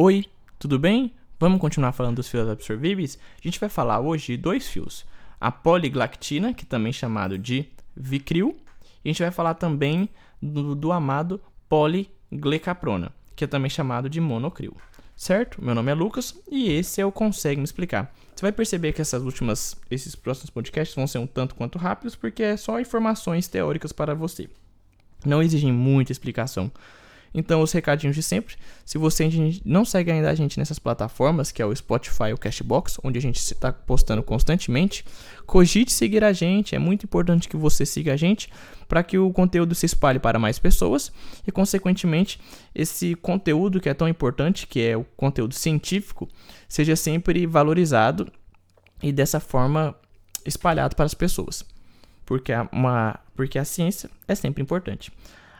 Oi, tudo bem? Vamos continuar falando dos fios absorvíveis? A gente vai falar hoje de dois fios. A poliglactina, que também é chamado de Vicril, e a gente vai falar também do, do amado poliglecaprona, que é também chamado de monocril. Certo? Meu nome é Lucas e esse é o Consegue Me Explicar. Você vai perceber que essas últimas, esses próximos podcasts vão ser um tanto quanto rápidos, porque é só informações teóricas para você. Não exigem muita explicação. Então, os recadinhos de sempre. Se você não segue ainda a gente nessas plataformas, que é o Spotify o Cashbox, onde a gente está postando constantemente, cogite seguir a gente. É muito importante que você siga a gente para que o conteúdo se espalhe para mais pessoas e, consequentemente, esse conteúdo que é tão importante, que é o conteúdo científico, seja sempre valorizado e dessa forma espalhado para as pessoas. Porque uma, porque a ciência é sempre importante.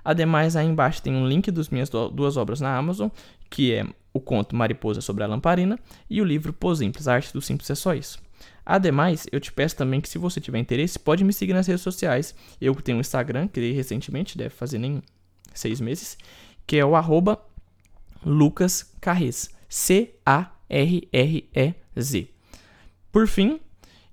Ademais, aí embaixo tem um link das minhas duas obras na Amazon, que é o conto Mariposa sobre a Lamparina e o livro Pô Simples, a Arte do Simples é só isso. Ademais, eu te peço também que se você tiver interesse, pode me seguir nas redes sociais. Eu tenho um Instagram, criei recentemente, deve fazer nem seis meses, que é o arroba C-A-R-R-E-Z. Por fim,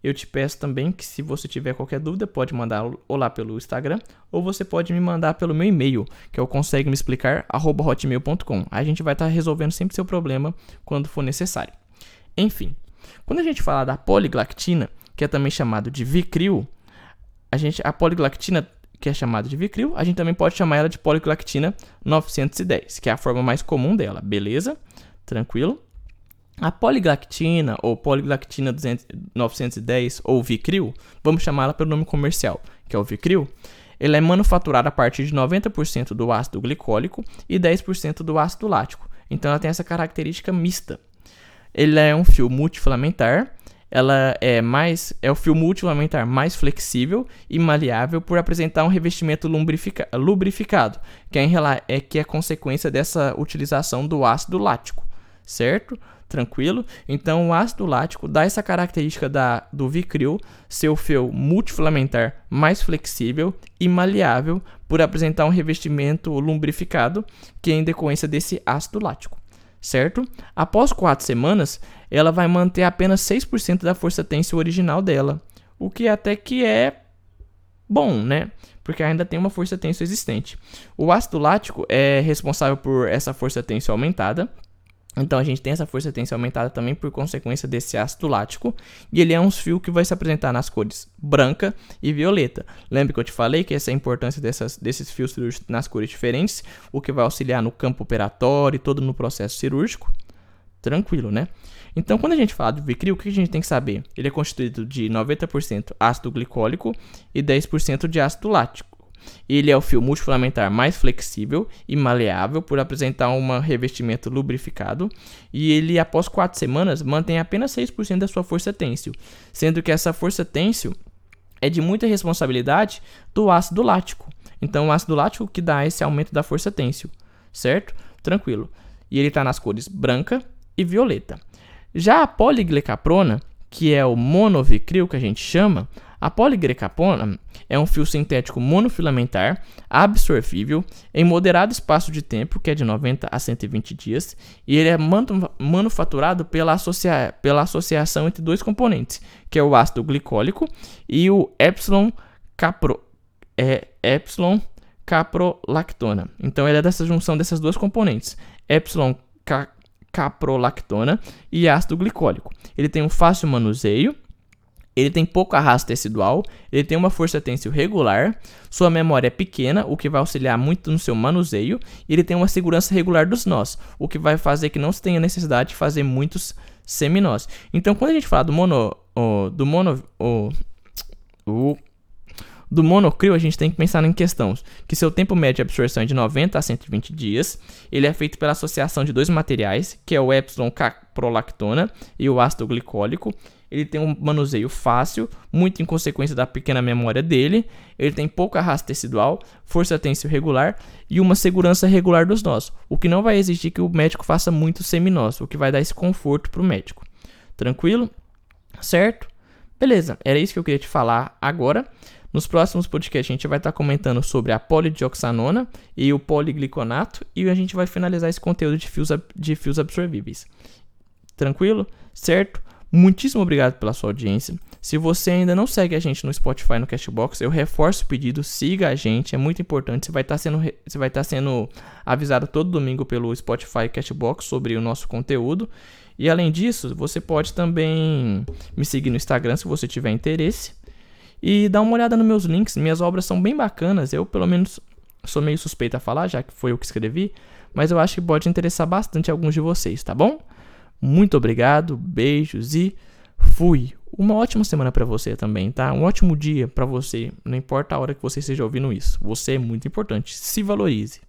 eu te peço também que se você tiver qualquer dúvida, pode mandar olá pelo Instagram ou você pode me mandar pelo meu e-mail, que é o consegue me explicar hotmail.com. A gente vai estar tá resolvendo sempre seu problema quando for necessário. Enfim, quando a gente fala da poliglactina, que é também chamado de Vicril, a gente a poliglactina que é chamada de Vicril, a gente também pode chamar ela de poliglactina 910, que é a forma mais comum dela, beleza? Tranquilo? A poliglactina ou poliglactina 200, 910 ou Vicril, vamos chamá-la pelo nome comercial, que é o Vicril, ela é manufaturada a partir de 90% do ácido glicólico e 10% do ácido lático. Então ela tem essa característica mista. Ele é um fio multifilamentar, ela é mais é o fio multifilamentar mais flexível e maleável por apresentar um revestimento lubrificado, que é, é, que é consequência dessa utilização do ácido lático, certo? Tranquilo. Então, o ácido lático dá essa característica da, do Vicril ser o fio multifilamentar mais flexível e maleável por apresentar um revestimento lumbrificado, que é em decorrência desse ácido lático, certo? Após quatro semanas, ela vai manter apenas 6% da força têncil original dela, o que até que é bom, né? Porque ainda tem uma força têncil existente. O ácido lático é responsável por essa força têncil aumentada, então a gente tem essa força têncil aumentada também por consequência desse ácido lático, e ele é um fio que vai se apresentar nas cores branca e violeta. Lembra que eu te falei que essa é a importância dessas, desses fios cirúrgicos nas cores diferentes, o que vai auxiliar no campo operatório e todo no processo cirúrgico? Tranquilo, né? Então, quando a gente fala do Vicril, o que a gente tem que saber? Ele é constituído de 90% ácido glicólico e 10% de ácido lático. Ele é o fio multifilamentar mais flexível e maleável por apresentar um revestimento lubrificado e ele, após 4 semanas, mantém apenas 6% da sua força têncil, sendo que essa força têncil é de muita responsabilidade do ácido lático. Então, o ácido lático que dá esse aumento da força têncil, certo? Tranquilo. E ele está nas cores branca e violeta. Já a poliglecaprona, que é o monovicril que a gente chama, a poligrecapona é um fio sintético monofilamentar, absorvível, em moderado espaço de tempo, que é de 90 a 120 dias, e ele é manufaturado pela, associa pela associação entre dois componentes, que é o ácido glicólico e o epsilon, capro é, epsilon caprolactona. Então ele é dessa junção dessas duas componentes, epsilon ca caprolactona e ácido glicólico. Ele tem um fácil manuseio, ele tem pouco arrasto tecidual, ele tem uma força têncil regular, sua memória é pequena, o que vai auxiliar muito no seu manuseio, e ele tem uma segurança regular dos nós, o que vai fazer que não se tenha necessidade de fazer muitos seminós. Então, quando a gente fala do mono, oh, do mono, oh, oh, do monocril, a gente tem que pensar em questões que seu tempo médio de absorção é de 90 a 120 dias. Ele é feito pela associação de dois materiais, que é o epsilon caprolactona e o ácido glicólico ele tem um manuseio fácil, muito em consequência da pequena memória dele, ele tem pouco arrasto tecidual, força têncil regular e uma segurança regular dos nós, o que não vai exigir que o médico faça muito seminós, o que vai dar esse conforto para o médico. Tranquilo? Certo? Beleza, era isso que eu queria te falar agora. Nos próximos podcasts a gente vai estar comentando sobre a polidioxanona e o poligliconato e a gente vai finalizar esse conteúdo de fios, de fios absorvíveis. Tranquilo? Certo? Muitíssimo obrigado pela sua audiência. Se você ainda não segue a gente no Spotify, no Cashbox, eu reforço o pedido, siga a gente, é muito importante. Você vai estar sendo, você vai estar sendo avisado todo domingo pelo Spotify Cashbox sobre o nosso conteúdo. E além disso, você pode também me seguir no Instagram se você tiver interesse. E dá uma olhada nos meus links, minhas obras são bem bacanas. Eu, pelo menos, sou meio suspeito a falar, já que foi eu que escrevi, mas eu acho que pode interessar bastante alguns de vocês, tá bom? Muito obrigado, beijos e fui. Uma ótima semana para você também, tá? Um ótimo dia para você, não importa a hora que você esteja ouvindo isso. Você é muito importante. Se valorize.